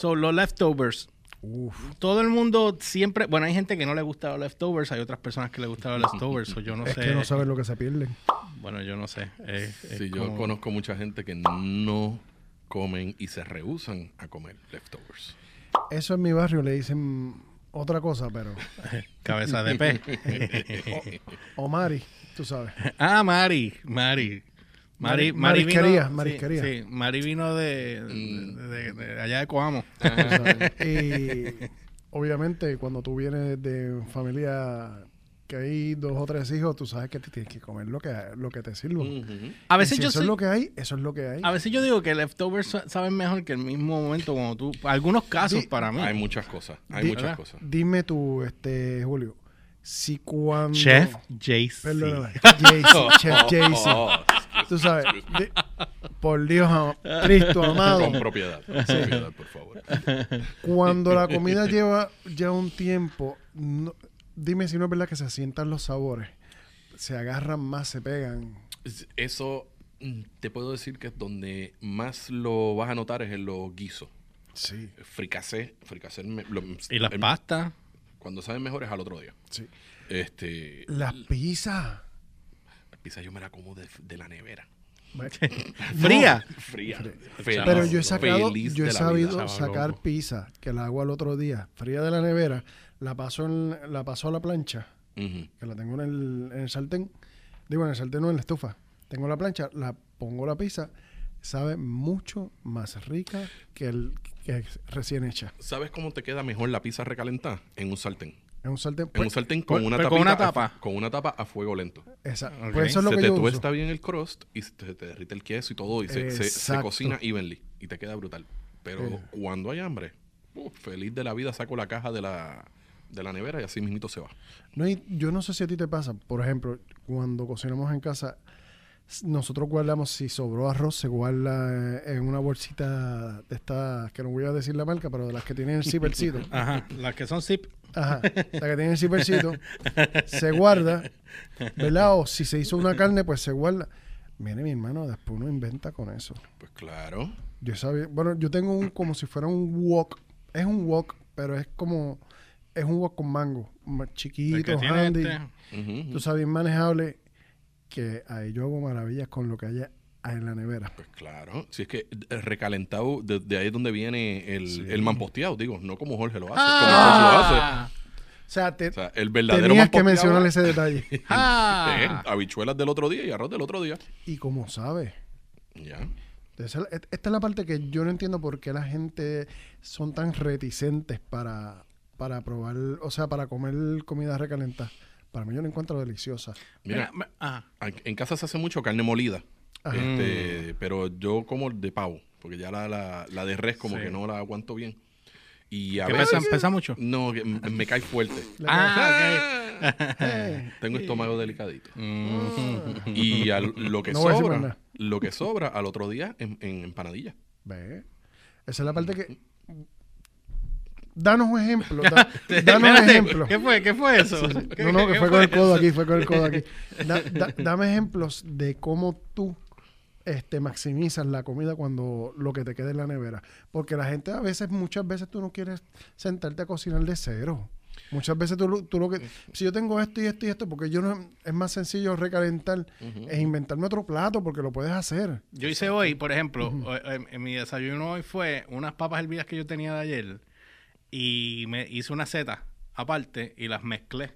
So, los leftovers. Uf. Todo el mundo siempre. Bueno, hay gente que no le gusta los leftovers, hay otras personas que le gustan los leftovers. so yo no es sé. que no sabes lo que se pierden. Bueno, yo no sé. eh, es Sí, yo como- conozco mucha gente que no comen y se rehusan a comer leftovers. Eso en mi barrio le dicen otra cosa, pero. Cabeza de pez. O Mari, tú sabes. ah, Mari. Mari. Mari, Mari- Mari marisquería, vino, marisquería. Sí, sí, Mari vino de, de, de- de allá de Coamo. sabes. Y obviamente, cuando tú vienes de familia que hay dos o tres hijos, tú sabes que te tienes que comer lo que, lo que te sirvan. Ujú. A veces si yo eso soy- es lo que hay, eso es lo que hay. A veces yo digo que leftovers sa- saben mejor que el mismo momento cuando tú... Algunos casos Di- para mí. Hay muchas cosas, hay Di- muchas ¿verdad? cosas. Dime tú, este, Julio, si cuando... Chef JC. Perdóname. JC, Chef JC. Oh, Tú sabes, por Dios, Cristo amado, con propiedad, con propiedad, por favor. cuando la comida lleva ya un tiempo, no- dime si no es verdad que se sientan los sabores, se agarran más, se pegan. Es- Eso mm, te puedo decir que es donde más lo vas a notar es en los guisos. Sí, Fricasé, fricasé me- lo- Y las pastas. Cuando saben mejor es al otro día. sí. Este, La pizza. la pizza yo me la como de, de la nevera. Fría. Fría. Pero yo he sacado, Feliz yo he sabido vida. Sacar loco. pizza, que la hago al otro día, fría de la nevera, la paso, en, la paso a la plancha, que la tengo en el, en el sartén, digo en el sartén no en la estufa, tengo la plancha, la pongo la pizza, sabe mucho más rica que el que es recién hecha. ¿Sabes cómo te queda mejor la pizza recalentada? En un sartén. En un sartén, En pues, un sartén con pues, una, pero tapita con una a tapa. con una tapa a fuego lento. pues eso es lo se que te yo uso. tuesta bien el crust y se te, te derrite el queso y todo y se, se- se Exacto. cocina evenly y te queda brutal. Pero Eh. cuando hay hambre, feliz de la vida saco la caja de la, de la nevera y así mismito se va. No, y yo no sé si a ti te pasa, por ejemplo, cuando cocinamos en casa, nosotros guardamos, si sobró arroz, se guarda eh, en una bolsita de estas, que no voy a decir la marca, pero de las que tienen el zippercito. Ajá. Las que son zip. Ajá, la que tiene el zippercito, se guarda, ¿verdad? O si se hizo una carne, pues se guarda. Mire, mi hermano, después uno inventa con eso. Pues claro. Yo sabía, bueno, yo tengo un como si fuera un wok. Es un wok, pero es como, es un wok con mango. que Chiquito, handy. este. Ujú, ujú. Tú sabes, bien manejable. Que ahí yo hago maravillas con lo que haya en la nevera. Pues claro. Si es que el recalentado, de, de ahí es donde viene el, Sí. el mamposteado, digo, no como Jorge lo hace, como Jorge lo hace. Ah. O sea, te, O sea, el verdadero tenías que mencionar ese detalle. Ah. habichuelas del otro día y arroz del otro día. y como sabes. Ya. Esa- Esta es la parte que yo no entiendo por qué la gente son tan reticentes para, para probar, o sea, para comer comida recalentada. Para mí yo la encuentro deliciosa. Mira, Mira, ah. en casa se hace mucho carne molida. Este, pero yo como de pavo, porque ya la, la, la de res como Sí. que no la aguanto bien. Y a ¿Que veces... pesa, pesa mucho? No, que m- me cae fuerte. Ah, Eh, Tengo estómago delicadito. Mm. Y al- lo que No sobra, lo que sobra al otro día en, en empanadilla. ve. Esa es la parte que... Danos un ejemplo. da- danos un ejemplo. ¿Qué fue? ¿Qué fue eso? ¿Qué- No, no, que fue con el codo eso? aquí, fue con el codo aquí. Da- da- dame ejemplos de cómo tú este, maximizas la comida cuando lo que te queda en la nevera. Porque la gente a veces, muchas veces tú no quieres sentarte a cocinar de cero. Muchas veces tú, lo- tú lo que... Si yo tengo esto y esto y esto, porque yo no... Es más sencillo recalentar e inventarme otro plato porque lo puedes hacer. Yo hice hoy, por ejemplo, o- en, en mi desayuno hoy fue unas papas hervidas que yo tenía de ayer y me hice una seta aparte y las mezclé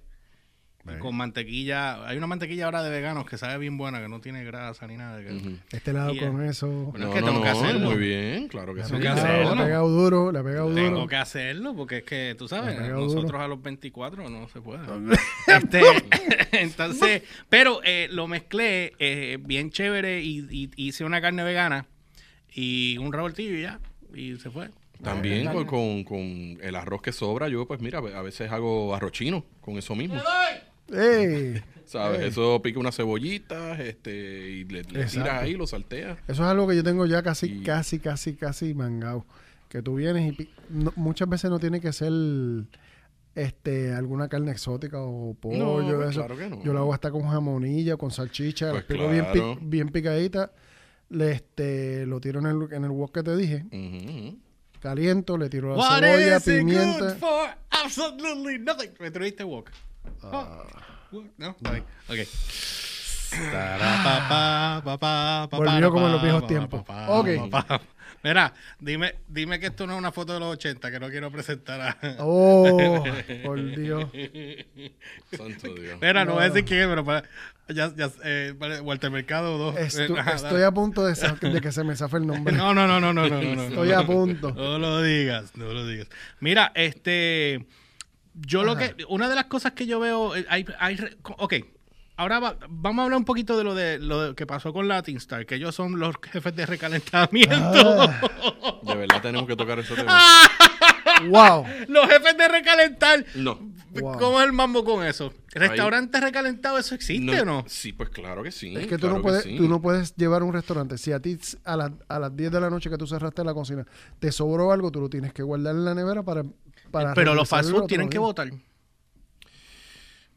con mantequilla. Hay una mantequilla ahora de veganos que sabe bien buena, que no tiene grasa ni nada. que-. Este lado Y, con eso... Bueno, es que tengo que hacerlo. Muy bien, claro que sí. pegado, hacerlo. le ha pegado duro, le ha pegado duro. Tengo que hacerlo porque es que, tú sabes, nosotros duro. a los 24 no se puede. Este, entonces, pero eh, lo mezclé eh, bien chévere y, y hice una carne vegana y un revoltillo y ya, y se fue. También con, con- con el arroz que sobra, yo pues mira, a veces hago arroz chino con eso mismo. ¡Ey! ¿Sabes? Ey. Eso pica unas cebollitas este, y le, le tiras ahí, lo salteas. Eso es algo que yo tengo ya casi, Y- casi, casi, casi mangado. Que tú vienes y no- muchas veces no tiene que ser este alguna carne exótica o pollo. No, pues eso. claro que no. Yo lo hago hasta con jamonilla, con salchicha, Pues las pico bien, claro. bien picadita. Le, este, lo tiro en el, en el wok que te dije. Ujú. Caliento, le tiro la What cebolla, is it good pimienta. for? Absolutely nothing. ¿Me tuviste walk? Ah, No, está bien. Ok. Tarapapá, papá, papá, Volvió como en los viejos tiempos. papá, Ok. papá. Mira, dime, dime que esto no es una foto de los 80, que no quiero presentar a... oh, por Dios. Santo Dios. Mira, no, voy a No. decir quién es, pero para, ya, ya, eh, Walter Mercado 2. Estu- estoy a punto de, que se me zafe el nombre. No, no, no, no, no, no, no, no. Estoy a punto. No lo digas, no lo digas. Mira, este, yo lo que, una de las cosas que yo veo, eh, hay, hay, re- ok, ahora va- vamos a hablar un poquito de lo de lo de- que pasó con Latin Star, que ellos son los jefes de recalentamiento. Ah, De verdad tenemos que tocar ese tema. Wow. los jefes de recalentar. No. Wow. ¿Cómo es el mambo con eso? ¿Restaurantes recalentados, eso existe o no? Sí, pues claro que sí. Es que tú claro no, puedes, sí. tú no puedes llevar un restaurante. Si a ti a, la- a las 10 de la noche que tú cerraste la cocina te sobró algo, tú lo tienes que guardar en la nevera para. para Pero los fast food tienen que votar.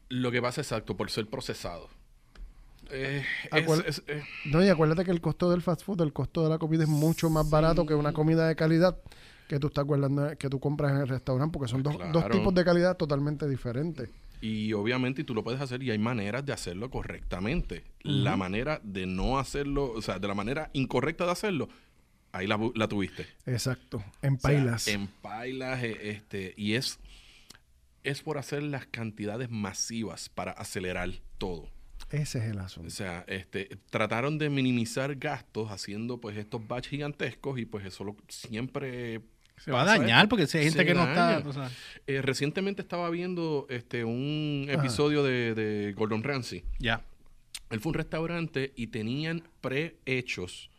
Lo que pasa exacto, por ser procesado. Eh, es- Acuer- es- eh, No, y acuérdate que el costo del fast food, el costo de la comida es mucho más barato que una comida de calidad que tú estás guardando, que tú compras en el restaurante, porque son dos, dos tipos de calidad totalmente diferentes. y obviamente tú lo puedes hacer y hay maneras de hacerlo correctamente. La manera de no hacerlo, o sea, de la manera incorrecta de hacerlo, ahí la, tuviste. Exacto. En O sea, pailas. en pailas, eh, este, y es, es por hacer las cantidades masivas para acelerar todo. Ese es el O asunto. sea, este, trataron de minimizar gastos haciendo pues estos batch gigantescos y pues eso lo, siempre Se va a dañar porque si hay gente que no está. Eh, recientemente estaba viendo este un Ajá. episodio de, de Gordon Ramsay. Ya. Él fue a un restaurante y tenían prehechos,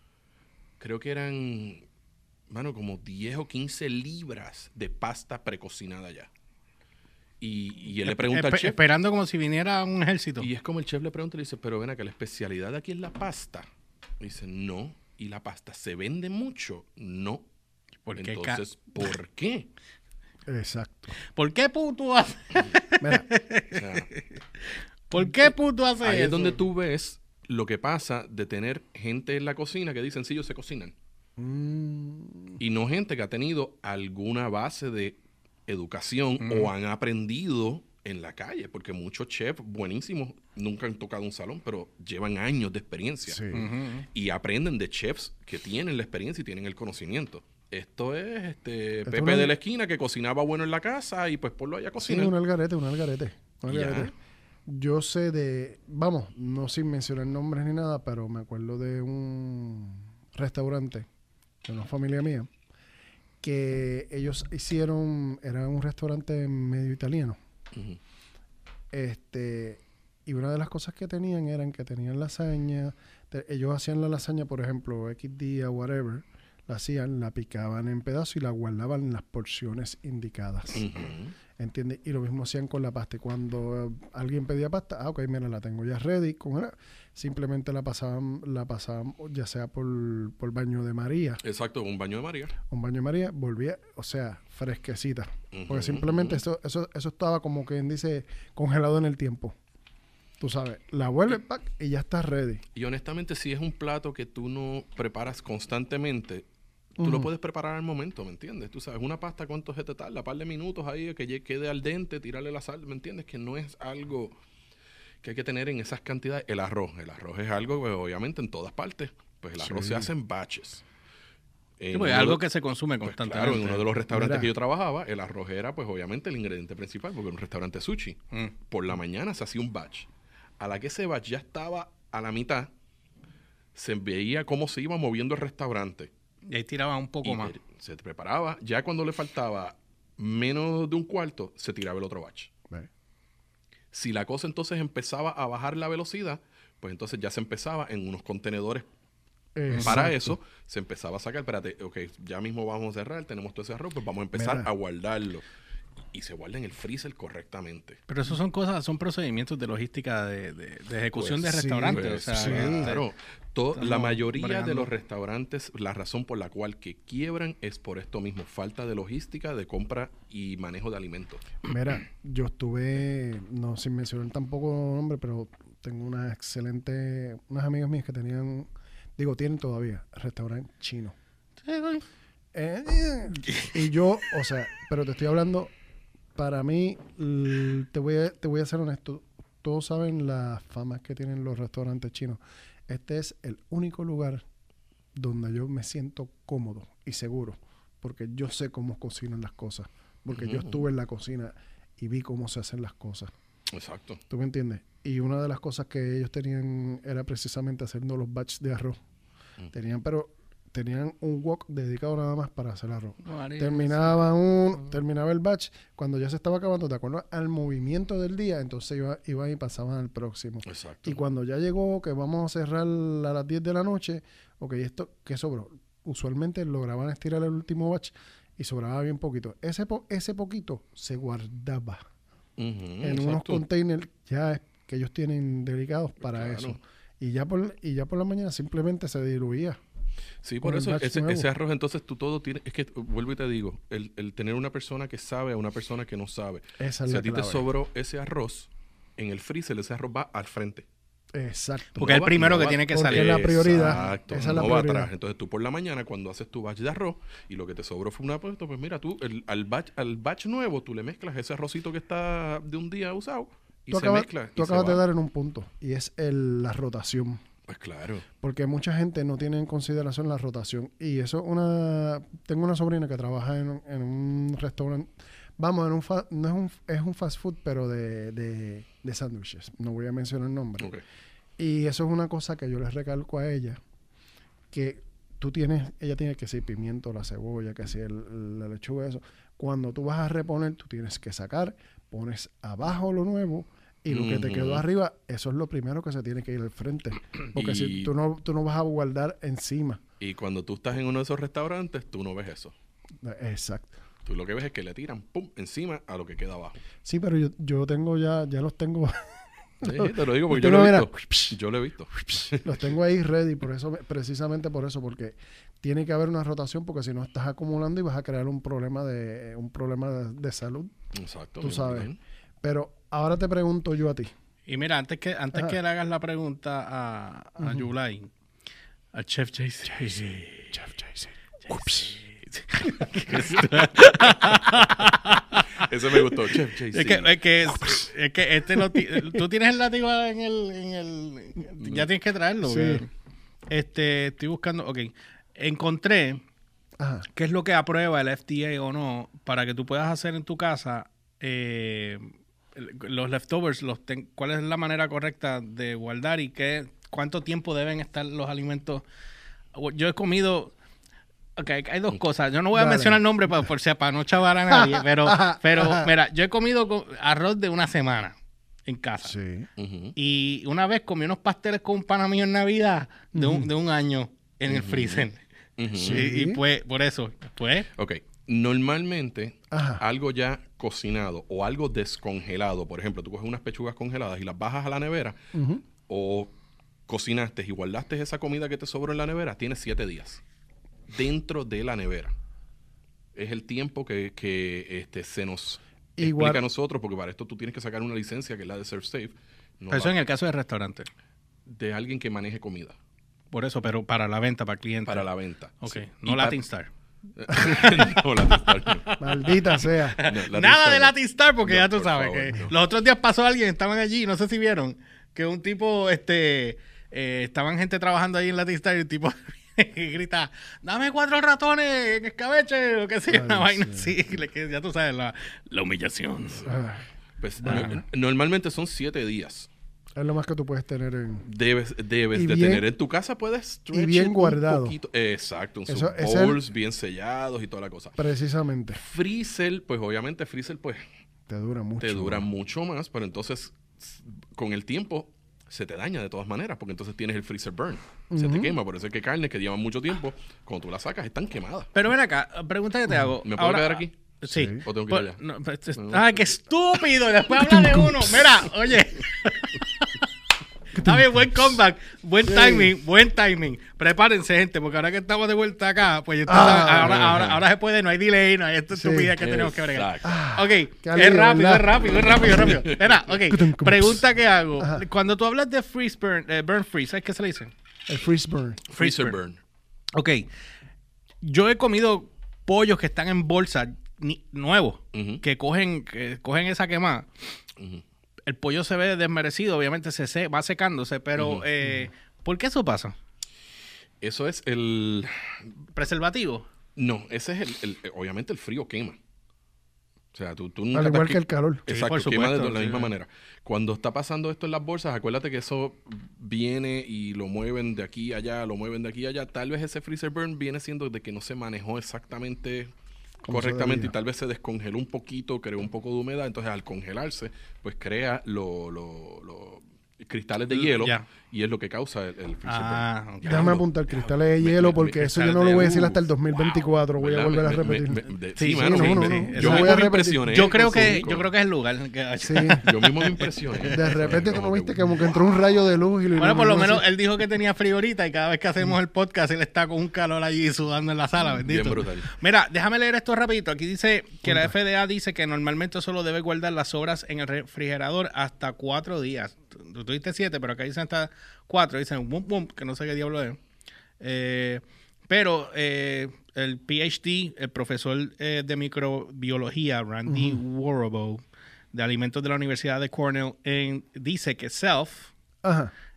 creo que eran, bueno, como 10 o 15 libras de pasta precocinada ya. Y, y él le pregunta al chef, Esperando como si viniera un ejército. y es como el chef le pregunta y le dice, pero ven acá, la especialidad de aquí es la pasta. Y dice, no. ¿Y la pasta se vende mucho? No. ¿Por qué, Entonces, ¿por qué? Exacto. ¿Por qué puto hace, Mira, O sea, ¿Por qué puto hace ahí eso? es donde tú ves lo que pasa de tener gente en la cocina que dicen, sí, ellos se cocinan. mm, Y no gente que ha tenido alguna base de educación o han aprendido en la calle, porque muchos chefs buenísimos nunca han tocado un salón, pero llevan años de experiencia. sí. Y aprenden de chefs que tienen la experiencia y tienen el conocimiento. Esto es este Esto Pepe de la esquina que cocinaba bueno en la casa y pues ponlo allá a Sí, cocinar. un algarete, un algarete. un algarete. Yo sé de, vamos, no sin mencionar nombres ni nada, pero me acuerdo de un restaurante de una familia mía que ellos hicieron, era un restaurante medio italiano. Este, y una de las cosas que tenían eran que tenían lasaña. te- ellos hacían la lasaña, por ejemplo, X día, whatever. La hacían, la picaban en pedazos y la guardaban en las porciones indicadas. Ujú. ¿Entiendes? Y lo mismo hacían con la pasta. Y cuando eh, alguien pedía pasta, ah, ok, mira, la tengo ya ready. Con simplemente la pasaban, la pasaban ya sea por, por baño de María, Exacto, un baño de María. un baño de María, volvía, o sea, fresquecita. Porque simplemente eso, eso, eso estaba como quien dice congelado en el tiempo. Tú sabes, la vuelves pack, y ya está ready. Y honestamente, si es un plato que tú no preparas constantemente, tú lo puedes preparar al momento, ¿me entiendes? Tú sabes, una pasta, ¿cuánto se te tarda? Par de minutos ahí, que quede al dente, tirarle la sal, ¿me entiendes? Que no es algo que hay que tener en esas cantidades. El arroz, el arroz es algo, pues, obviamente, en todas partes. Pues el arroz Sí. se hace en batches. Sí, En porque es uno algo que se consume pues, constantemente. claro, en uno de los restaurantes Mira. que yo trabajaba, el arroz era, pues obviamente, el ingrediente principal, porque era un restaurante sushi. Mm. Por la mañana se hacía un batch. A la que ese batch ya estaba a la mitad, se veía cómo se iba moviendo el restaurante. Y ahí tiraba un poco Y más. se preparaba. Ya cuando le faltaba menos de un cuarto, se tiraba el otro batch. Si la cosa entonces empezaba a bajar la velocidad, pues entonces ya se empezaba en unos contenedores para eso se empezaba a sacar, espérate, ok, ya mismo vamos a cerrar, tenemos todo ese arroz, pues vamos a empezar Mira. a guardarlo. Y se guarda en el freezer correctamente. Pero eso son cosas, son procedimientos de logística de, de- de ejecución Pues de sí, restaurantes. Pues, o sea, sí. este, claro. To- la mayoría de los restaurantes, la razón por la cual que quiebran es por esto mismo, falta de logística, de compra y manejo de alimentos. Mira, yo estuve, no sin mencionar tampoco nombre, pero tengo una excelente, unas amigas mías que tenían, digo, tienen todavía restaurante chino. eh, eh. y yo, o sea, pero te estoy hablando, para mí, te voy a, te voy a ser honesto, todos saben las famas que tienen los restaurantes chinos. Este es el único lugar donde yo me siento cómodo y seguro, porque yo sé cómo cocinan las cosas, porque yo Ujú. estuve en la cocina y vi cómo se hacen las cosas. Exacto. ¿Tú me entiendes? Y una de las cosas que ellos tenían era precisamente haciendo los batches de arroz. Mm. Tenían, pero tenían un wok dedicado nada más para hacer arroz. María, Terminaba un, terminaba el batch, cuando ya se estaba acabando, de acuerdo al movimiento del día, entonces iba, iban y pasaban al próximo. Exacto. Y cuando ya llegó que vamos a cerrar a las 10 de la noche, ok, esto, ¿qué sobró? Usualmente lograban estirar el último batch y sobraba bien poquito. Ese, po- ese poquito se guardaba en unos containers ya que ellos tienen dedicados para Claro. eso. Y ya por, y ya por la mañana simplemente se diluía. Sí, por eso ese, ese arroz, entonces tú todo tienes, es que vuelvo y te digo, el, el tener una persona que sabe a una persona que no sabe. Esa es Si la a ti te sobró ese arroz, en el freezer ese arroz va al frente. Exacto. Porque es el primero que va- tiene que salir. es la prioridad. Exacto, Esa es la no va prioridad. atrás. Entonces tú por la mañana cuando haces tu batch de arroz y lo que te sobró fue una pues, pues mira tú el- al batch al batch nuevo tú le mezclas ese arrocito que está de un día usado y Tú se acabas, mezcla. tú acabas de va. dar en un punto y es el, la rotación. Pues claro. Porque mucha gente no tiene en consideración la rotación. Y eso una... Tengo una sobrina que trabaja en, un- en un restaurante. Vamos, en un fa- no es un, es un fast food, pero de, de, de sándwiches. No voy a mencionar el nombre. Y eso es una cosa que yo les recalco a ella. Que tú tienes... Ella tiene que ser pimiento, la cebolla, que si el, la lechuga, eso. Cuando tú vas a reponer, tú tienes que sacar, pones abajo lo nuevo... Y lo que te quedó arriba, eso es lo primero que se tiene que ir al frente. Porque si tú no, tú no vas a guardar encima. Y cuando tú estás en uno de esos restaurantes, tú no ves eso. Exacto. Tú lo que ves es que le tiran pum encima a lo que queda abajo. Sí, pero yo, yo tengo ya, ya los tengo, Sí, te lo digo porque yo lo he visto. Yo lo he visto. los tengo ahí ready, por eso, precisamente por eso, porque tiene que haber una rotación, porque si no estás acumulando y vas a crear un problema de, un problema de, de salud. Exacto. Tú sabes. bien. Pero ahora te pregunto yo a ti. Y mira, antes que antes Ajá. que le hagas la pregunta a, a Yulai, al chef JC. Chef Jason. Ese me gustó. Chef JC. Es que, es que, es que este lo ti- tú tienes el látigo en el, en el ya tienes que traerlo. Sí. Este, estoy buscando, ok. Encontré Ajá. qué es lo que aprueba el FDA o no para que tú puedas hacer en tu casa eh, los leftovers, los ten- cuál es la manera correcta de guardar y qué, cuánto tiempo deben estar los alimentos. Yo he comido... Ok, hay dos cosas. Yo no voy a Dale. mencionar nombres para, por si- para no chavar a nadie, pero, pero mira, yo he comido co- arroz de una semana en casa. Sí. Ujú. Y una vez comí unos pasteles con un pana mío en Navidad de, un, de un año en el freezer. Sí. Y, y pues, por eso, pues, Ok. Normalmente, Ajá. algo ya cocinado o algo descongelado, por ejemplo, tú coges unas pechugas congeladas y las bajas a la nevera o cocinaste y guardaste esa comida que te sobró en la nevera, tienes siete días dentro de la nevera. Es el tiempo que, que, este, se nos Igual- explica a nosotros, porque para esto tú tienes que sacar una licencia que es la de Serve Safe, no eso la- en el caso de restaurante. de alguien que maneje comida Por eso, pero para la venta, para clientes. para la venta. Ok, Sí. no Latin Star. no. Maldita sea. No, Nada de no. Latin Star, porque No, ya tú por sabes favor, que no. los otros días pasó alguien, estaban allí, no sé si vieron, que un tipo, este, eh, estaban gente trabajando ahí en Latin Star y el tipo grita, dame cuatro ratones en escabeche, o qué sé, yo, Ay, una vaina sí. así, que ya tú sabes, la, la humillación. Ah, Pues, Ah. no- normalmente son siete días. Es lo más que tú puedes tener en... Debes, debes Y de bien- tener en tu casa, puedes stretch bien it un guardado. poquito. Exacto, en sus Eso- es el- bowls bien sellados y toda la cosa. Precisamente. Freezer, pues obviamente freezer pues Te dura mucho. te dura mucho más, pero entonces con el tiempo se te daña de todas maneras, porque entonces tienes el freezer burn. Se te quema, por eso es que carnes que llevan mucho tiempo, cuando tú las sacas están quemadas. Pero ven acá, pregunta que te hago. ¿Me puedo Ahora- quedar aquí? Sí. ¿O tengo que ir Pues, allá? no, pues, es- No. ¡Ah, qué estúpido! Después habla de uno. Mira, oye. Está bien, buen comeback, buen Sí. timing, buen timing. Prepárense, gente, porque ahora que estamos de vuelta acá, pues Ah, ahora, ahora, ahora se puede, no hay delay, no hay esta Sí. estupidez que tenemos que bregar. Exacto. Ah, Ok, qué es rápido, es rápido, es rápido, es rápido. Espera, ok. Pregunta que hago. Ajá. Cuando tú hablas de freeze burn, eh, burn freeze, ¿sabes qué se le dice? El freeze burn. Freezer burn. burn. Ok. Yo he comido pollos que están en bolsa ni- nuevos, que cogen, que cogen esa quemada, ujú. El pollo se ve desmerecido, obviamente se, se va secándose, pero eh, ¿por qué eso pasa? Eso es el... ¿Preservativo? No, ese es el, el- eh, Obviamente el frío quema. O sea, tú, tú nunca Al igual que el calor. Sí, Exacto, por quema de la sí, misma sí. manera. Cuando está pasando esto en las bolsas, acuérdate que eso viene y lo mueven de aquí a allá, lo mueven de aquí a allá. Tal vez ese freezer burn viene siendo de que no se manejó exactamente correctamente y tal vez se descongeló un poquito, creó un poco de humedad. Entonces, al congelarse, pues crea los cristales de hielo y es lo que causa el, el freezer Ah, Déjame apuntar cristales de hielo me- porque me- eso yo no lo voy a decir hasta el 2024. voy a volver a Me- me- repetir. Sí, mano, sí, sí, no, sí. no, Yo voy a repetir. Yo creo que yo creo que es el lugar. que- Sí. Yo mismo me impresioné. De repente tú no Como que- viste como que entró un rayo de luz y lo Bueno, por lo menos así. él dijo que tenía frío ahorita y cada vez que hacemos el podcast él está con un calor allí sudando en la sala, bendito. Bien brutal. Mira, déjame leer esto rapidito. Aquí dice que la FDA dice que normalmente solo debe guardar las sobras en el refrigerador hasta cuatro días. Tú dijiste siete, pero acá dicen hasta cuatro. Dicen boom, boom, que no sé qué diablo es. Eh, pero eh, el PhD, el profesor eh, de microbiología, Randy Warrobo, de alimentos de la Universidad de Cornell, en- dice que self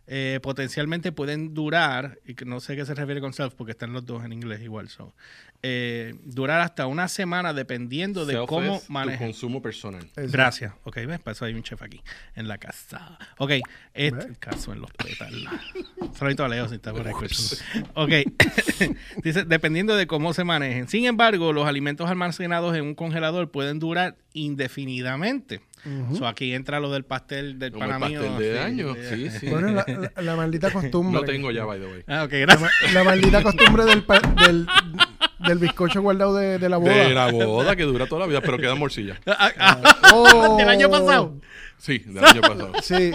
eh, potencialmente pueden durar, y que no sé qué se refiere con self porque están los dos en inglés igual, so, eh, durar hasta una semana dependiendo de Self cómo manejes. consumo personal. Eso. Gracias. Ok, ves, para eso hay un chef aquí en la casa. Ok, este caso en los pétalos. Saludito a Leo si está por. Ok, dice, dependiendo de cómo se manejen. Sin embargo, los alimentos almacenados en un congelador pueden durar indefinidamente. Ujú. So, aquí entra lo del pastel del Como el pana mío, pastel de sí, año. sí. Sí. Bueno, la, la- la maldita costumbre. Lo tengo ya, by the way. Ah, ok, La, gracias. ma- la maldita costumbre del, pa- del, del bizcocho guardado de, de la boda. De la boda que dura toda la vida, pero queda en morcilla. Ah, ah, Oh. del año pasado. Sí, del año pasado. Sí.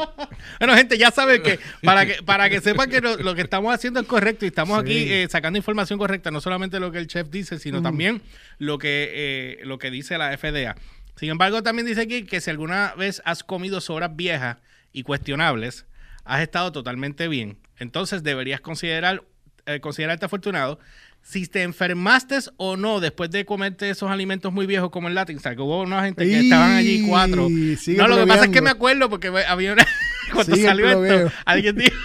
Bueno, gente, ya saben que para que para que sepan que lo, lo que estamos haciendo es correcto y estamos Sí. aquí eh, sacando información correcta, no solamente lo que el chef dice, sino también lo que eh, lo que dice la FDA. Sin embargo, también dice aquí que si alguna vez has comido sobras viejas y cuestionables, has estado totalmente bien. Entonces deberías considerar eh, considerarte afortunado si te enfermaste o no después de comerte esos alimentos muy viejos como el Latin Star, que hubo una gente que estaban allí cuatro. No, lo que pasa es que me acuerdo porque había una cuando Sigue salió esto, alguien dijo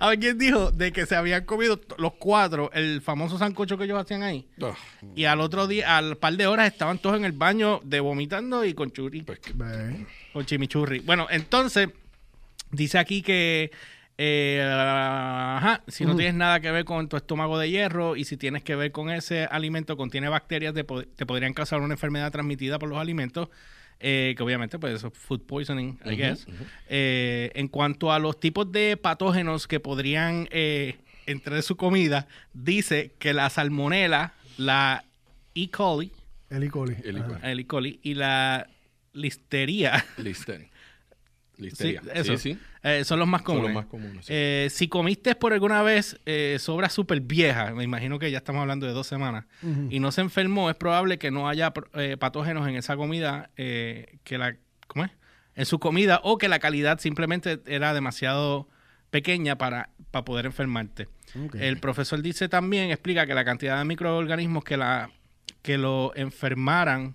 alguien dijo de que se habían comido los cuatro el famoso sancocho que ellos hacían ahí. Ah, Y al otro día, al par de horas, estaban todos en el baño de vomitando y con churri, pues que- con chimichurri. Bueno, entonces, dice aquí que eh, ajá, si no tienes nada que ver con tu estómago de hierro y si tienes que ver con ese alimento, contiene bacterias, te, po- te podrían causar una enfermedad transmitida por los alimentos. eh, que obviamente, pues eso es food poisoning, I guess. Eh, en cuanto a los tipos de patógenos que podrían eh, entrar en su comida, dice que la salmonela, la E. coli, El E. coli. El E. Coli. el E. coli y la listeria, Listeria. sí, eso, Sí, sí. eh, son los más Son comunes. los más comunes. sí. Eh, si comiste por alguna vez eh, sobra súper vieja, me imagino que ya estamos hablando de dos semanas, y no se enfermó, es probable que no haya eh, patógenos en esa comida, eh, que la, ¿cómo es? En su comida, o que la calidad simplemente era demasiado pequeña para, para poder enfermarte. El profesor dice también, explica que la cantidad de microorganismos que, la, que lo enfermaran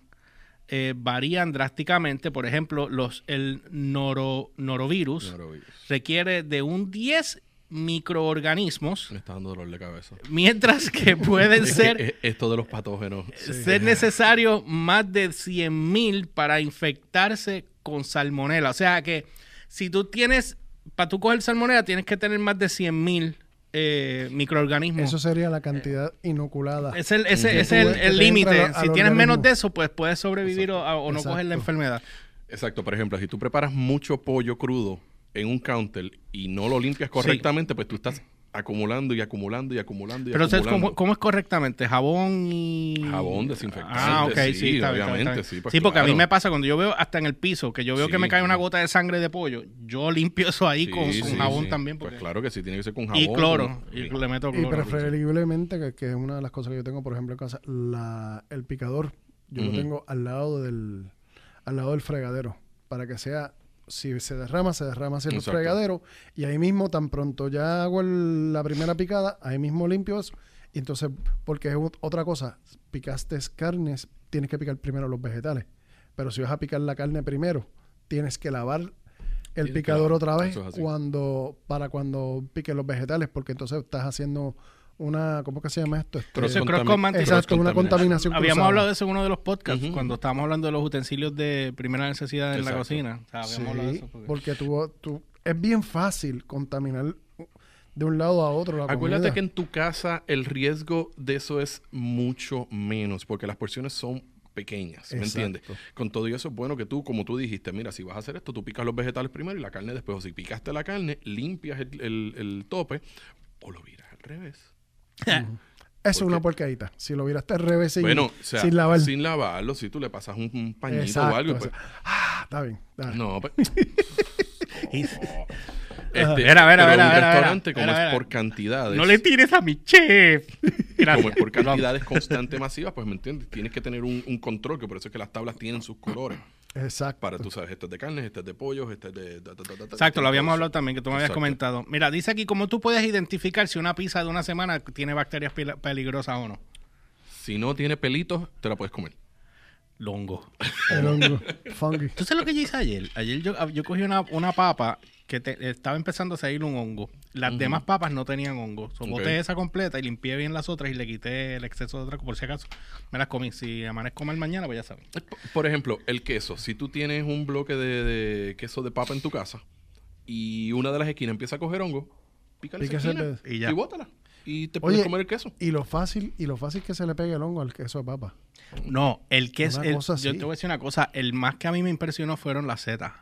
eh, varían drásticamente. Por ejemplo, los, el noro, norovirus Norovirus. requiere de un 10 microorganismos, Me está dando dolor de cabeza. mientras que pueden ser, eh, esto de los patógenos. ser necesarios más de 100.000 para infectarse con salmonela. O sea que si tú tienes, para tú coger salmonela, tienes que tener más de 100.000 eh, microorganismos. Eso sería la cantidad inoculada. Es el, ese es el- el límite. Si tienes menos de eso, pues puedes sobrevivir o, o no coger la enfermedad. Exacto. Por ejemplo, si tú preparas mucho pollo crudo en un counter y no lo limpias correctamente, pues tú estás acumulando y acumulando y acumulando y Pero ¿sabes acumulando. ¿cómo, cómo es correctamente? Jabón y... Jabón desinfectante, Ah, ok, sí, sí, está bien, está bien, obviamente, está bien. sí, pues sí, porque a mí me pasa cuando yo veo hasta en el piso, que yo veo que me cae una gota de sangre de pollo, yo limpio eso ahí Sí, con, con sí, jabón sí. también. porque- Pues claro que sí, tiene que ser con jabón. y cloro, con- y le meto Y cloro. preferiblemente, que, que es una de las cosas que yo tengo, por ejemplo, en casa, la, el picador, yo lo tengo al lado del al lado del fregadero, para que sea, si se derrama, se derrama hacia el Exacto. fregadero, y ahí mismo, tan pronto ya hago el- la primera picada, ahí mismo limpio eso, Y entonces, porque es ot- otra cosa, picaste carnes, tienes que picar primero los vegetales. Pero si vas a picar la carne primero, tienes que lavar el picador otra vez es cuando para cuando piques los vegetales, porque entonces estás haciendo una, ¿cómo que se llama esto? Este, Cross exacto, una contaminación. Habíamos cruzada. hablado de eso en uno de los podcasts, cuando estábamos hablando de los utensilios de primera necesidad en la cocina. O sea, habíamos hablado de Sí, eso. porque- porque tú, tú- es bien fácil contaminar de un lado a otro la Acuérdate comida. que en tu casa el riesgo de eso es mucho menos, porque las porciones son pequeñas, ¿me Exacto. entiendes? Con todo eso es bueno que tú, como tú dijiste, mira, si vas a hacer esto, tú picas los vegetales primero y la carne después. O si picaste la carne, limpias el, el- el tope o lo viras al revés. Eso es una porcadita. Si lo viraste al revés sin, bueno, o sea, sin lavar. sin lavarlo, si tú le pasas un, un pañito Exacto, o algo. pues, Ah, está bien. dale. no, pues, este, Vera, vera, pero vera, un restaurante como es por cantidades. no le tires a mi chef. Gracias. como es por cantidades constantes masivas, pues me entiendes, tienes que tener un, un control, que por eso es que las tablas tienen sus colores. Exacto. Para tú sabes, este es de carnes, este es de pollos, este es de... ta, ta, ta, ta, ta, Exacto, lo habíamos hablado también, que tú me habías Exacto. comentado. Mira, dice aquí cómo tú puedes identificar si una pizza de una semana tiene bacterias peligrosas o no. Si no tiene pelitos, te la puedes comer. Longo. El hongo. Funky. ¿Tú sabes lo que yo hice ayer? Ayer yo, yo cogí una, una papa que te- estaba empezando a salir un hongo. Las demás papas no tenían hongo. So, Ok. boté esa completa y limpié bien las otras y le quité el exceso de otras, por si acaso. Me las comí. Si amanezco mal mañana, pues ya saben. Eh, Por ejemplo, el queso. Si tú tienes un bloque de, de queso de papa en tu casa y una de las esquinas empieza a coger hongo, pícale esa esquina el- y ya. y bótala. Y te puedes Oye, comer el queso. Y lo fácil, y lo fácil que se le pegue el hongo al queso de papa. No, el que es. Una el- cosa yo te voy a decir una cosa. El más que a mí me impresionó fueron las setas.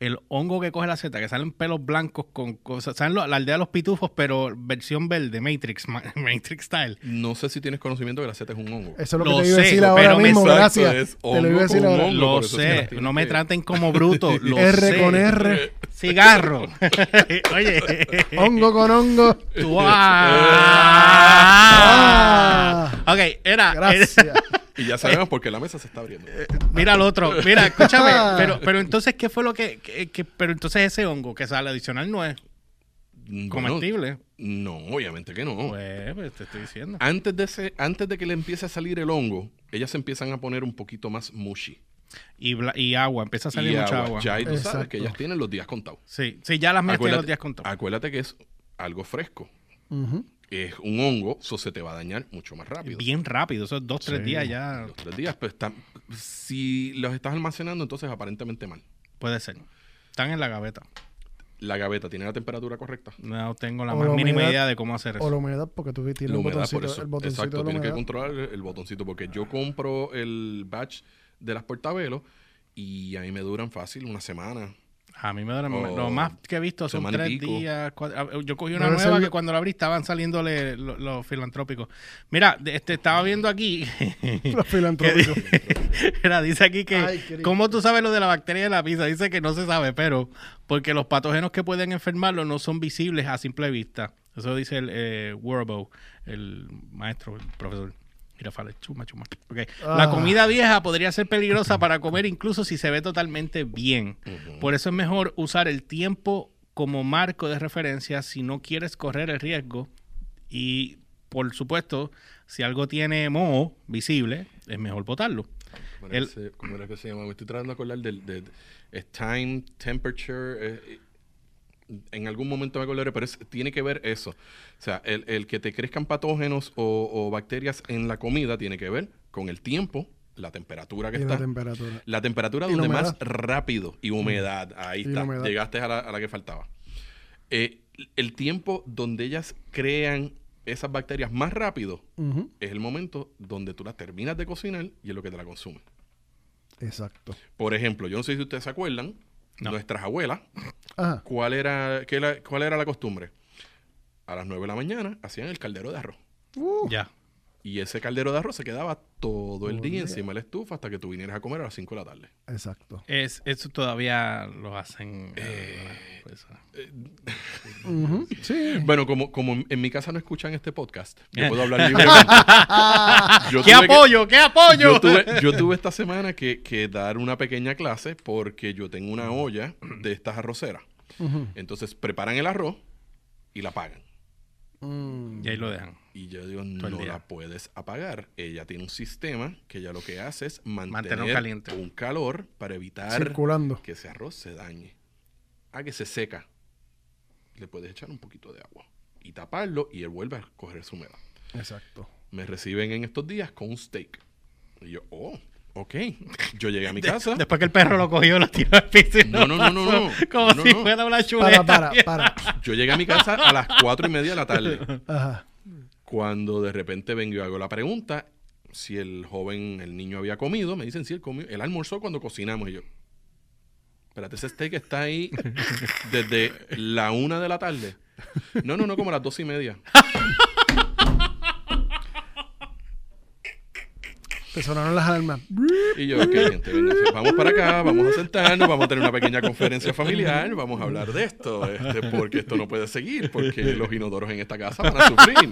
El hongo que coge la seta, que salen pelos blancos con cosas. ¿Saben lo- la aldea de los pitufos, pero versión verde, Matrix, ma- Matrix style? No sé si tienes conocimiento que la seta es un hongo. Eso es lo que te iba a decir ahora mismo, Exacto, gracias. es Te lo iba a decir ahora. hongo. Lo sé. No me que- traten como bruto. Lo R sé. con R. Cigarro. Oye. hongo con hongo. Tú- ah. Ok, era. Gracias. Y ya sabemos por qué la mesa se está abriendo. Mira al otro. Mira, escúchame. Pero, pero entonces, ¿qué fue lo que, que- que- Pero entonces ese hongo que sale adicional no es Bueno, comestible. no, obviamente que no. Pues, pues, te estoy diciendo. Antes de, ese, antes de que le empiece a salir el hongo, ellas se empiezan a poner un poquito más mushy. Y, bla- y agua, empieza a salir Y mucha agua. Ya ahí tú sabes Exacto. que ellas tienen los días contados. Sí, sí, ya las mías tienen los días contados. acuérdate que es algo fresco. Ujú. Es un hongo, eso se te va a dañar mucho más rápido. Bien rápido, esos dos, tres Sí. días ya Los tres días, pues están, si los estás almacenando, entonces aparentemente mal. puede ser. Están en la gaveta. La gaveta tiene la temperatura correcta. No tengo la O más la mínima humedad. idea de cómo hacer O eso. la humedad, porque tú tienes La el botoncito, por eso. el botoncito Exacto, tienes que controlar el, botoncito. Porque yo compro el batch de las portavelos y a mí me duran fácil una semana. A mí me O lo más que he visto son tres pico. días. cuatro- Yo cogí una nueva que cuando la abrí estaban saliéndole lo- los filantrópicos. Mira, este, estaba viendo aquí. Los filantrópicos. Mira, dice aquí que. Ay. ¿Cómo tú sabes lo de la bacteria de la pizza? Dice que no se sabe, pero. Porque los patógenos que pueden enfermarlo no son visibles a simple vista. Eso dice el eh, el maestro, el profesor. Mira, fale, chuma, chuma. Ok. La Ah. comida vieja podría ser peligrosa para comer incluso si se ve totalmente bien. Por eso es mejor usar el tiempo como marco de referencia si no quieres correr el riesgo. Y, por supuesto, si algo tiene moho visible, es mejor botarlo. ¿Cómo era, El- que se, cómo era que se llama? Me estoy tratando de acordar del, de, es time, temperature. eh, en algún momento me acordaré, pero es- tiene que ver eso. O sea, el, el que te crezcan patógenos o, o bacterias en la comida tiene que ver con el tiempo, la temperatura que Y está. la temperatura. La temperatura la donde más rápido y humedad. Ahí Y está. humedad. Llegaste a la, a la que faltaba. Eh, el tiempo donde ellas crean esas bacterias más rápido es el momento donde tú las terminas de cocinar y es lo que te la consume. Exacto. Por ejemplo, yo no sé si ustedes se acuerdan, No. nuestras abuelas, Ajá. ¿cuál era, qué la- ¿cuál era la costumbre? A las 9 de la mañana hacían el caldero de arroz. Uh, Ya. Y ese caldero de arroz se quedaba todo el día encima de la estufa hasta que tú vinieras a comer a las 5 de la tarde. Exacto. Es, eso todavía lo hacen. eh, Sí. Bueno, como, como en, mi casa no escuchan este podcast, yo Eh. puedo hablar libremente. Yo ¡Qué que- apoyo! ¡Qué apoyo! yo, tuve, yo tuve esta semana que, que dar una pequeña clase porque yo tengo una olla de estas arroceras. Entonces preparan el arroz y la pagan. Mm. Y ahí lo dejan. Y yo digo, no la puedes apagar. Ella tiene un sistema que ya lo que hace es mantener caliente. un calor para evitar Circulando. que ese arroz se dañe. A que se seca. Le puedes echar un poquito de agua y taparlo y él vuelve a coger su humedad. Exacto. Me reciben en estos días con un steak. Y yo, oh, ok. Yo llegué a mi casa. Después que el perro lo cogió, lo tiró al piso. No, no, no, no. Como No, si no. fuera una chuleta. Para, para, para. Yo llegué a mi casa a las cuatro y media de la tarde. Ajá. Cuando de repente vengo y hago la pregunta si el joven, el niño había comido, me dicen si él comió. Él almorzó cuando cocinamos y yo. Espérate, ese steak está ahí desde la una de la tarde. No, no, no, como a las dos y media. Te sonaron las alarmas. Y yo, ok, gente, venga, vamos para acá, vamos a sentarnos, vamos a tener una pequeña conferencia familiar, vamos a hablar de esto, este, porque esto no puede seguir, porque los inodoros en esta casa van a sufrir.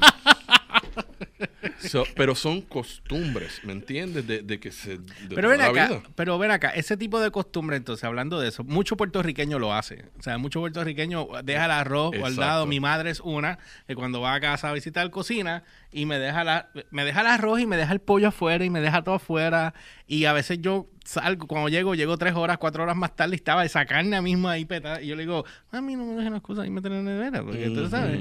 So, pero son costumbres, ¿me entiendes? De, de que se... de Pero ven acá, vida. pero ven acá, ese tipo de costumbre, entonces, hablando de eso, mucho puertorriqueño lo hace. O sea, mucho puertorriqueño deja el arroz Exacto. guardado. Mi madre es una, que cuando va a casa a visitar cocina y me deja la, me deja el arroz y me deja el pollo afuera y me deja todo afuera. Y a veces yo salgo, cuando llego, llego tres horas, cuatro horas más tarde y estaba esa carne misma ahí petada. Y yo le digo, mami, no me dejen las cosas ahí meter en la nevera, porque tú sabes.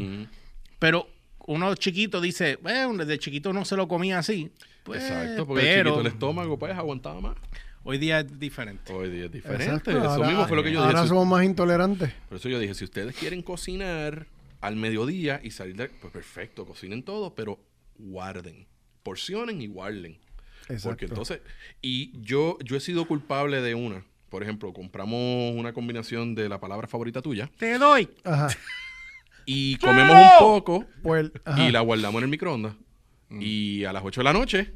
Pero uno chiquito dice, bueno, desde chiquito no se lo comía así. Pues, Exacto, porque el pero chiquito el estómago pues aguantaba más. hoy día es diferente. Hoy día es diferente. Exacto. Eso Ahora- mismo fue lo que yo dije. Ahora Si- somos más intolerantes. Por eso yo dije, si ustedes quieren cocinar al mediodía y salir de... Pues perfecto, cocinen todo, pero guarden. Porcionen y guarden. Exacto. Porque entonces... Y yo, yo he sido culpable de una. Por ejemplo, compramos una combinación de la palabra favorita tuya Te doy. Ajá. y comemos un poco Pues, y la guardamos en el microondas. Y a las 8 de la noche,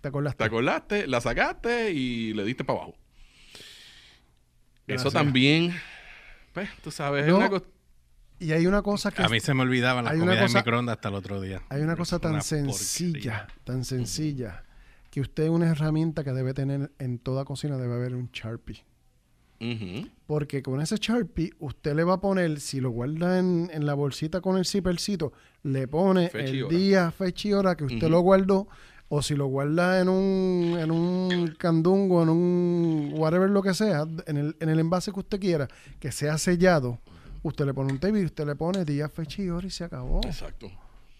¿Te acordaste? te acordaste, la sacaste y le diste para abajo. Eso también, pues, tú sabes, es una cosa... Y hay una cosa que A mí se me olvidaban las Hay una comidas cosa- en microondas hasta el otro día. hay una cosa tan Una sencilla, porquería. tan sencilla, que usted una herramienta que debe tener en toda cocina debe haber un Sharpie. Porque con ese Sharpie, usted le va a poner, si lo guarda en, en la bolsita con el zippercito, le pone Fecha el día, fecha y hora que usted lo guardó. O si lo guarda en un, en un candungo, en un whatever lo que sea, en el, en el envase que usted quiera, que sea sellado, usted le pone un tape y usted le pone día, fecha y hora y se acabó. Exacto.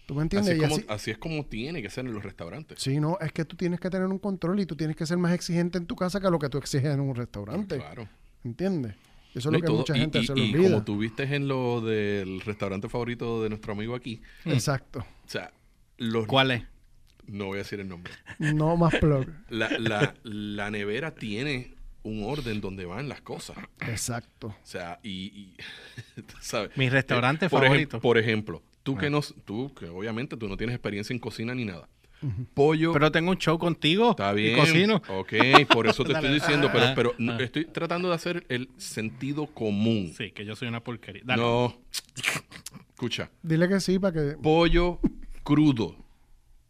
¿Tú me Así entiendes? es, Y como, así- así es como tiene que ser en los restaurantes. Sí, no, es que tú tienes que tener un control y tú tienes que ser más exigente en tu casa que lo que tú exiges en un restaurante. Claro. ¿Entiendes? Eso es No, lo y que todo- mucha y- gente y, se y olvida. como tú viste en lo del restaurante favorito de nuestro amigo aquí, Exacto. o sea, los, ¿Cuál es? no voy a decir el nombre. No más plug. La, la, la nevera tiene un orden donde van las cosas. Exacto. O sea, y, y, ¿sabes? Mi restaurante Eh, por favorito. ejem- por ejemplo, tú Ah. que no, tú que obviamente tú no tienes experiencia en cocina ni nada. Pollo, Pero tengo un show contigo. Está y bien. cocino. Ok, por eso te Dale. estoy diciendo, pero, Ah, pero no- ah. estoy tratando de hacer el sentido común. Sí, que yo soy una porquería. Dale. No. Escucha, Dile que sí para que. pollo crudo.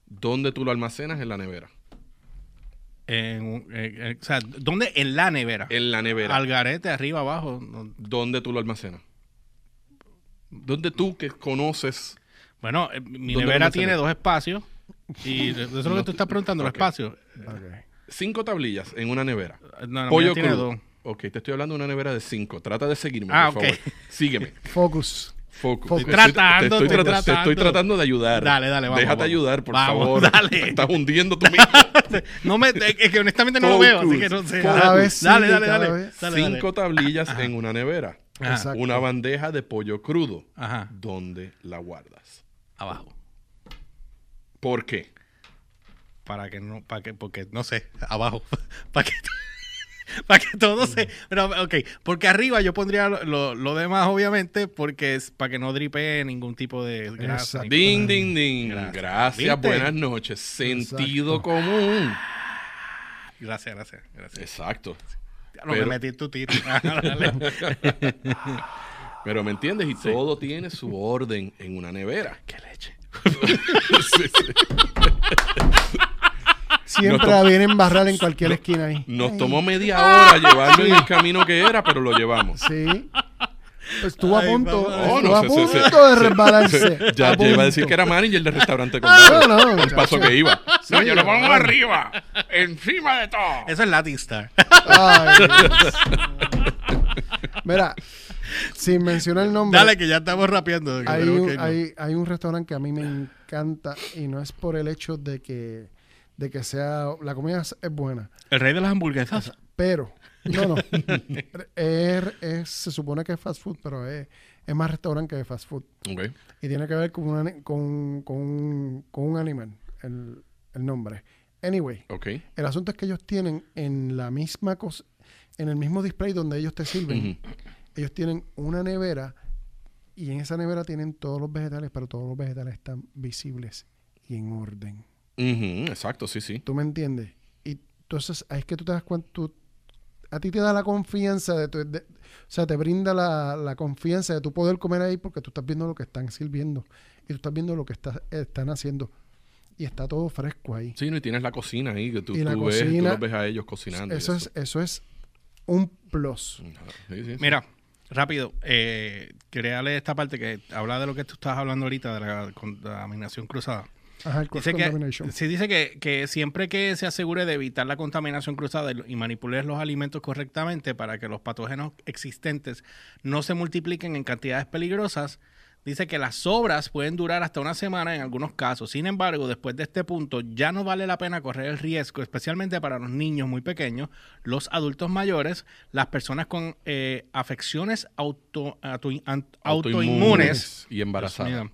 ¿Dónde tú lo almacenas? En la nevera. En eh, eh, o sea, ¿dónde? En la nevera. En la nevera. Al garete, arriba, abajo. ¿Dónde tú lo almacenas? ¿Dónde tú que conoces? Bueno, eh, mi ¿Dónde nevera tiene dos espacios. Y eso es lo que tú estás preguntando, Ok. espacios. Ok. Cinco tablillas en una nevera. No, la pollo mía tiene crudo. dos. Ok, te estoy hablando de una nevera de cinco. Trata de seguirme, Ah, por ok. favor. Sígueme. Focus. Focus. Focus. Te estoy- Tratando, te estoy, estoy trata- te estoy tratando. tratando de ayudar. Dale, dale, vamos, Déjate vamos. ayudar, por Vamos, favor. dale. Te estás hundiendo tú mismo. No me, es que honestamente no lo veo, así que no sé. Cada vez sí, dale, dale, cada dale. vez. Dale, dale. Cinco tablillas en una nevera. Ajá. Exacto. Una bandeja de pollo crudo. Ajá. ¿Dónde la guardas? Abajo. ¿Por qué? Para que no, para que, porque no sé, abajo. para que para que todo se. Pero, ok, porque arriba yo pondría lo, lo- lo demás, obviamente, porque es para que no dripee ningún tipo de grasa. Exacto. Ding, ding, ding. Gracias. Buenas noches. Sentido Exacto. común. Gracias, gracias, gracias. Exacto. Ya no pero- me metí tu tiro. Ah. Pero me entiendes, y todo tiene su orden en una nevera. Qué leche. Sí, sí. Siempre No la vienen a embarrar en cualquier esquina ahí. Nos Ay, tomó media hora llevarlo en el camino que era, pero lo llevamos. Sí. Pues estuvo a punto. Oh, estuvo no, a se- se- se- punto de resbalarse. Ya, A iba a decir que era manager del restaurante con No, no, Un muchacho. paso que iba. Sí, no, yo lo pongo arriba. Encima de todo. Eso es Latin Star. Ay, Dios. Mira, sin mencionar el nombre, Dale, que ya estamos rapeando. hay, un, que hay, hay un restaurante que a mí me encanta y no es por el hecho de que, de que sea, la comida es, es buena, El rey de las hamburguesas. pero, no, no, es, es- se supone que es fast food, pero es, es más restaurante que fast food. Ok. Y tiene que ver con, un ani- con, con, un- con un animal, el, el nombre. Anyway, Ok. el asunto es que ellos tienen en la misma cosa, en el mismo display donde ellos te sirven. Ellos tienen una nevera y en esa nevera tienen todos los vegetales, pero todos los vegetales están visibles y en orden. Ujú, Exacto, sí, sí. ¿Tú me entiendes? Y entonces ahí es que tú te das cuenta, tú- a ti te da la confianza de, tu- de- o sea, te brinda la, la confianza de tu poder comer ahí porque tú estás viendo lo que están sirviendo y tú estás viendo lo que está- están haciendo y está todo fresco ahí. Sí, no, y tienes la cocina ahí, que tú, Y la tú ves, tú los ves a ellos cocinando. Eso es, eso es un plus. Ajá, sí, sí, sí. Mira, rápido, eh, quería leer esta parte que habla de lo que tú estabas hablando ahorita, de la contaminación cruzada. Ajá, el Dice que, sí, dice que, que siempre que se asegure de evitar la contaminación cruzada y, y manipular los alimentos correctamente para que los patógenos existentes no se multipliquen en cantidades peligrosas, dice que las sobras pueden durar hasta una semana en algunos casos. Sin embargo, después de este punto ya no vale la pena correr el riesgo, especialmente para los niños muy pequeños, los adultos mayores, las personas con eh, afecciones auto, autoinmunes. Y embarazadas.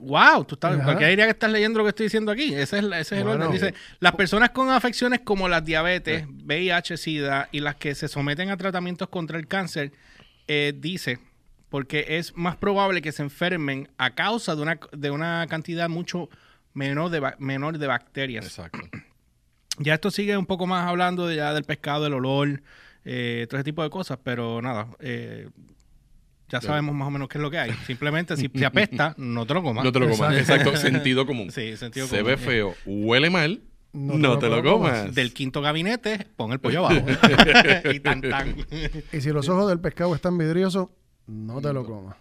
Wow, tú estás, cualquiera diría que estás leyendo lo que estoy diciendo aquí. Ese es, la- ese es el Bueno. orden. Dice, las personas con afecciones como las diabetes, VIH, SIDA y las que se someten a tratamientos contra el cáncer, eh, dice, porque es más probable que se enfermen a causa de una, de una cantidad mucho menor de, menor de bacterias. Exacto. Ya esto sigue un poco más hablando de, ya del pescado, del olor, eh, todo ese tipo de cosas, pero nada, eh, ya sabemos más o menos qué es lo que hay. Simplemente si te apesta, no te lo comas. No te lo comas. Exacto, sentido común. Sí, sentido Se común. ve feo, huele mal, no, te, lo comas. Del quinto gabinete, pon el pollo abajo. y tan tan. Y si los ojos del pescado están vidriosos, no te lo comas.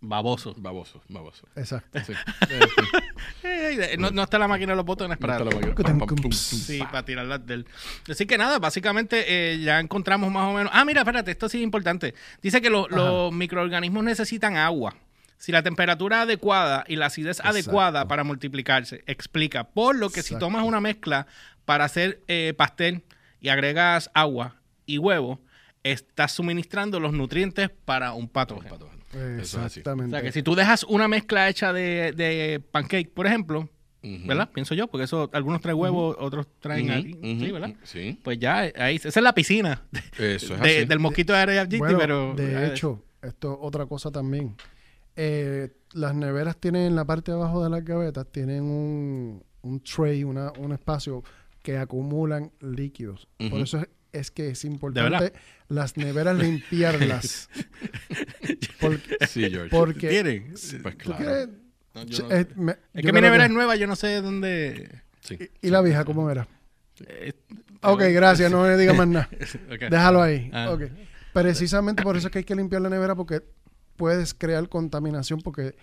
Baboso. Baboso, baboso. Exacto. Sí. No, no está la máquina de los botones para, No te la máquina. Pam, pam, pum, pum. sí, para tirarlas del... Así que nada, básicamente eh, ya encontramos más o menos... Ah, mira, espérate, esto sí es importante. Dice que lo- los microorganismos necesitan agua. Si la temperatura adecuada y la acidez Exacto. adecuada para multiplicarse, explica. Por lo que si tomas una mezcla para hacer eh, pastel y agregas agua y huevo, estás suministrando los nutrientes para un patógeno. Es así. O Exactamente. sea, que si tú dejas una mezcla hecha de, de pancake, por ejemplo. ¿verdad? Pienso yo, porque eso algunos traen huevo, otros traen ujú, sí, ¿verdad? Sí. Pues ya, ahí, esa es la piscina Eso es de- así. del mosquito de Area Bueno, pero... de hecho, esto otra cosa también. Eh, las neveras tienen en la parte de abajo de las gavetas, tienen un, un tray, una, un espacio que acumulan líquidos. Por eso es, es que es importante las neveras limpiarlas. porque, Sí, George. porque ¿Tienen? Pues ¿tú claro. quieres? No, yo no- Eh, me- es yo que mi nevera es nueva, yo no sé dónde... Sí. ¿Y la vieja cómo era? eh, Ok, gracias, no me diga más nada. ok. Déjalo ahí. Ah. Precisamente por eso es que hay que limpiar la nevera porque puedes crear contaminación porque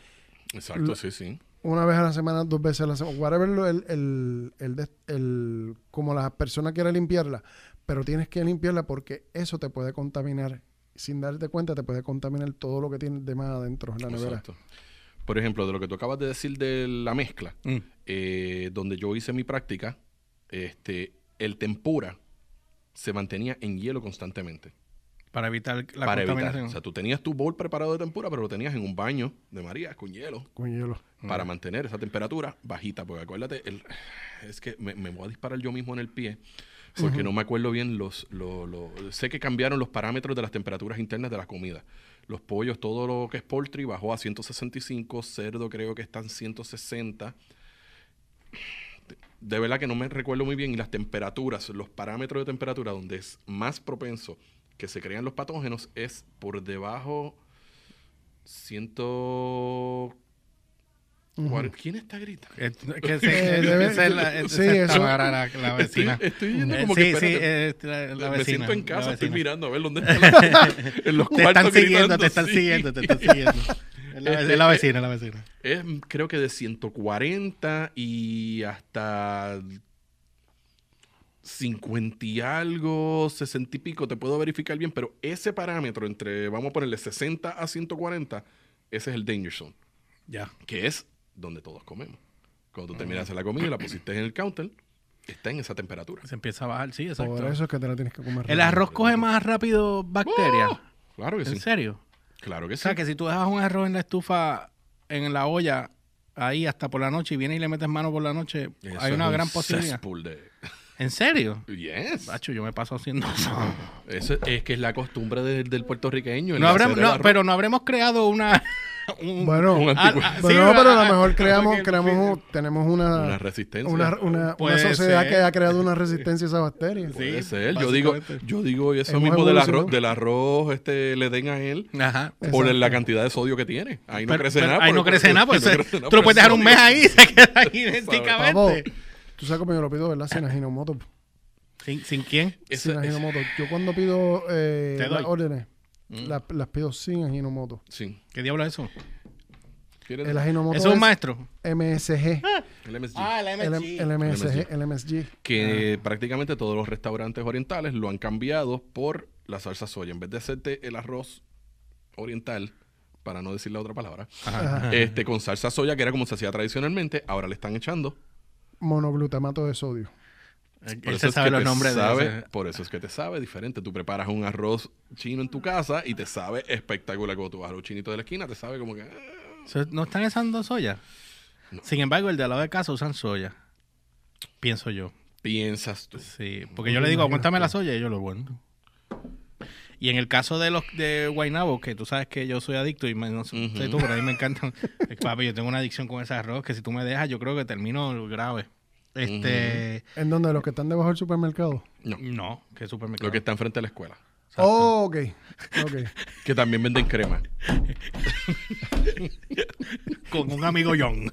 Exacto, Lo- sí, sí. una vez a la semana, dos veces a la semana, whatever el, el, el, el- como la persona quiera limpiarla, pero tienes que limpiarla porque eso te puede contaminar. Sin darte cuenta, te puede contaminar todo lo que tienes de más adentro en la nevera. Exacto. Por ejemplo, de lo que tú acabas de decir de la mezcla, Mm. eh, donde yo hice mi práctica, este, el tempura se mantenía en hielo constantemente. Para evitar la para evitar. contaminación. O sea, tú tenías tu bol preparado de tempura, pero lo tenías en un baño de María con hielo Con hielo. para mantener esa temperatura bajita. Porque acuérdate, el- es que me, me voy a disparar yo mismo en el pie. Porque no me acuerdo bien los, lo- lo- Sé que cambiaron los parámetros de las temperaturas internas de la comida. Los pollos, todo lo que es poultry, bajó a 165. Cerdo creo que están 160. De verdad que no me recuerdo muy bien. Y las temperaturas, los parámetros de temperatura donde es más propenso que se crean los patógenos es por debajo 100 Cuar- ¿Quién está gritando? Eh, que se- Eh, debe- esa es la- esa sí, es eso- la, la- la vecina. Estoy, estoy viendo Eh, como sí, que sí, eh, la, la me vecina. siento en casa, estoy mirando a ver dónde está la- en los Te cuartos están siguiendo, gritando, te están sí. siguiendo, te están siguiendo. Es la, Este, es la vecina, la vecina. Es creo que de 140 y hasta 50 y algo, 60 y pico, te puedo verificar bien, pero ese parámetro entre, vamos a ponerle 60 a 140, ese es el danger zone, Ya. que es donde todos comemos. Cuando tú terminas de la comida y la pusiste en el counter, está en esa temperatura. Se empieza a bajar, sí, exacto. Por eso es que te la tienes que comer. El rápido. arroz coge más rápido bacterias. ¡Oh! Claro que ¿En sí. serio? Claro que O sí. sea, que si tú dejas un arroz en la estufa, en la olla, ahí hasta por la noche, y vienes y le metes mano por la noche, Eso hay es una un gran posibilidad. de... ¿En serio? Yes. Bacho, yo me paso haciendo eso. Eso es que es la costumbre del, del puertorriqueño. el No habremos, el no, pero no habremos creado una... un- Bueno, Un Ah, ah, sí, bueno, pero a lo mejor creamos, creamos tenemos una, una resistencia. una, una, sociedad ser. que ha creado una resistencia a esa bacteria. Sí. Puede ser. Yo digo, yo digo eso Hemos mismo del arroz, del arroz este, le den a él Ajá. por Exacto. la cantidad de sodio que tiene. Ahí no Pero- crece pero nada. Ahí no crece por- nada, pues no crece nada tú lo puedes dejar un mes ahí y se queda idénticamente. tú sabes cómo yo lo pido, ¿verdad? Sin ajinomoto. ¿Sin, ¿Sin quién? Sin ajinomoto. Yo cuando pido eh, las órdenes, Mm. las, las pido sin ajinomoto. Sí. ¿Qué diablo es eso? ¿Quieres El ajinomoto ¿Eso es un maestro? MSG. el MSG? el El, el MSG, el MSG. que prácticamente todos los restaurantes orientales lo han cambiado por la salsa soya. En vez de hacerte el arroz oriental, para no decir la otra palabra, Ajá. este con salsa soya, que era como se hacía tradicionalmente, ahora le están echando. Monoglutamato de sodio. Él Por eso se es sabe que los te nombres sabe- de. Por eso es que te sabe diferente. Tú preparas un arroz chino en tu casa y te sabe espectacular. Cuando tú vas a los chinitos de la esquina, te sabe como que... ah, ¿No están usando soya? Sin embargo, el de al lado de casa usan soya. Pienso yo. piensas tú. Sí, porque yo le digo, aguántame la soya y yo lo aguanto. Y en el caso de los de Guaynabo, que tú sabes que yo soy adicto y me- no sé tú, pero a mí me encantan. Papi, yo tengo una adicción con ese arroz que si tú me dejas, yo creo que termino grave. Este. ¿En donde los que están debajo del supermercado? No, No, que supermercado. lo que está enfrente de la escuela. Oh, ok. Ok. Que también venden crema. con un amigo John.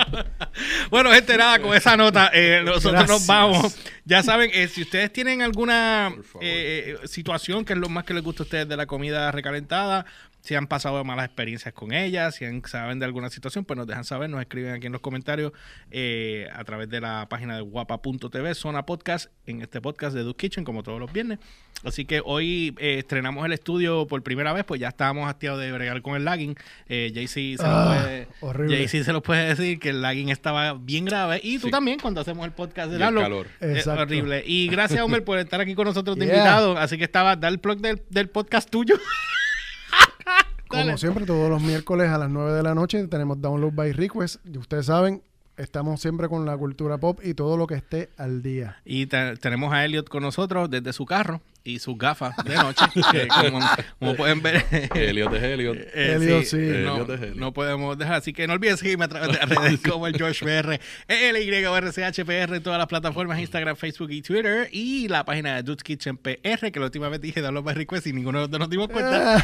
bueno, gente, nada, con esa nota, eh, nosotros nos vamos. Ya saben, eh, si ustedes tienen alguna eh, eh, situación que es lo más que les gusta a ustedes de la comida recalentada, si han pasado malas experiencias con ella, si han- saben de alguna situación, pues nos dejan saber, nos escriben aquí en los comentarios eh, a través de la página de guapa.tv, Zona Podcast, en este podcast de Duke Kitchen, como todos los viernes. Así que hoy eh, estrenamos el estudio por primera vez, pues ya estábamos hastiados de bregar con el lagging. Eh, JC se, lo Ah, puede, horrible. JC se los puede decir que el lagging estaba bien grave. Y tú Sí. también cuando hacemos el podcast de Lalo. calor. Es Exacto. horrible. Y gracias, Homer, por estar aquí con nosotros de Yeah. invitado. Así que estaba, da el plug del, del podcast tuyo. Como Dale. siempre, todos los miércoles a las 9 de la noche tenemos Download by Request. Y ustedes saben, estamos siempre con la cultura pop y todo lo que esté al día. Y te- tenemos a Elliot con nosotros desde su carro y sus gafas de noche. que como, como pueden ver, Elliot es Elliot. Eh, Elliot, sí. No, Elliot es Elliot. no podemos dejar. Así que no olviden seguirme a través de las redes como el Josh PR, LYRCHPR en todas las plataformas, Instagram, Facebook y Twitter. Y la página de Dude's Kitchen PR, que la última vez dije de los request y ninguno de nosotros nos dimos cuenta.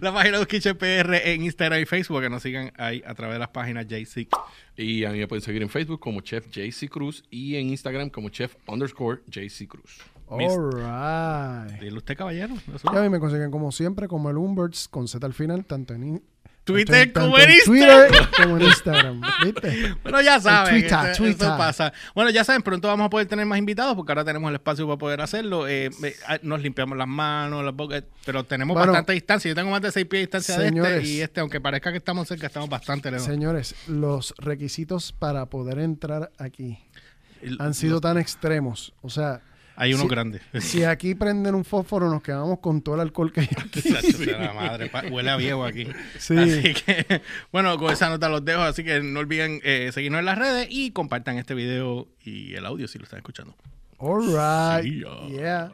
la página de Dude's Kitchen PR en Instagram y Facebook, que nos sigan ahí a través de las páginas JC. Y a mí me pueden seguir en Facebook como Chef JC Cruz y en Instagram como Chef underscore JC Cruz. Mis- All right. Dile usted, caballero. Y a mí me consiguen como siempre, como el Umberts con Z al final, tanto en, Twitter tanto como en Twitter como en Instagram. ¿Viste? Bueno, ya saben, Twitter, eso, eso Twitter. pasa. Bueno, ya saben, pronto vamos a poder tener más invitados porque ahora tenemos el espacio para poder hacerlo. Eh, ah, nos limpiamos las manos, las bocas, pero tenemos Bueno, bastante distancia. Yo tengo más de seis pies de distancia de este y este, aunque parezca que estamos cerca, estamos bastante lejos. Señores, los requisitos para poder entrar aquí han sido tan extremos. O sea, Hay unos Sí. grandes. si aquí prenden un fósforo, nos quedamos con todo el alcohol que hay aquí. Sea la madre, pa- huele a viejo aquí. Sí. Así que, bueno, con esa nota los dejo. Así que no olviden eh, seguirnos en las redes y compartan este video y el audio si lo están escuchando. All right. Yeah.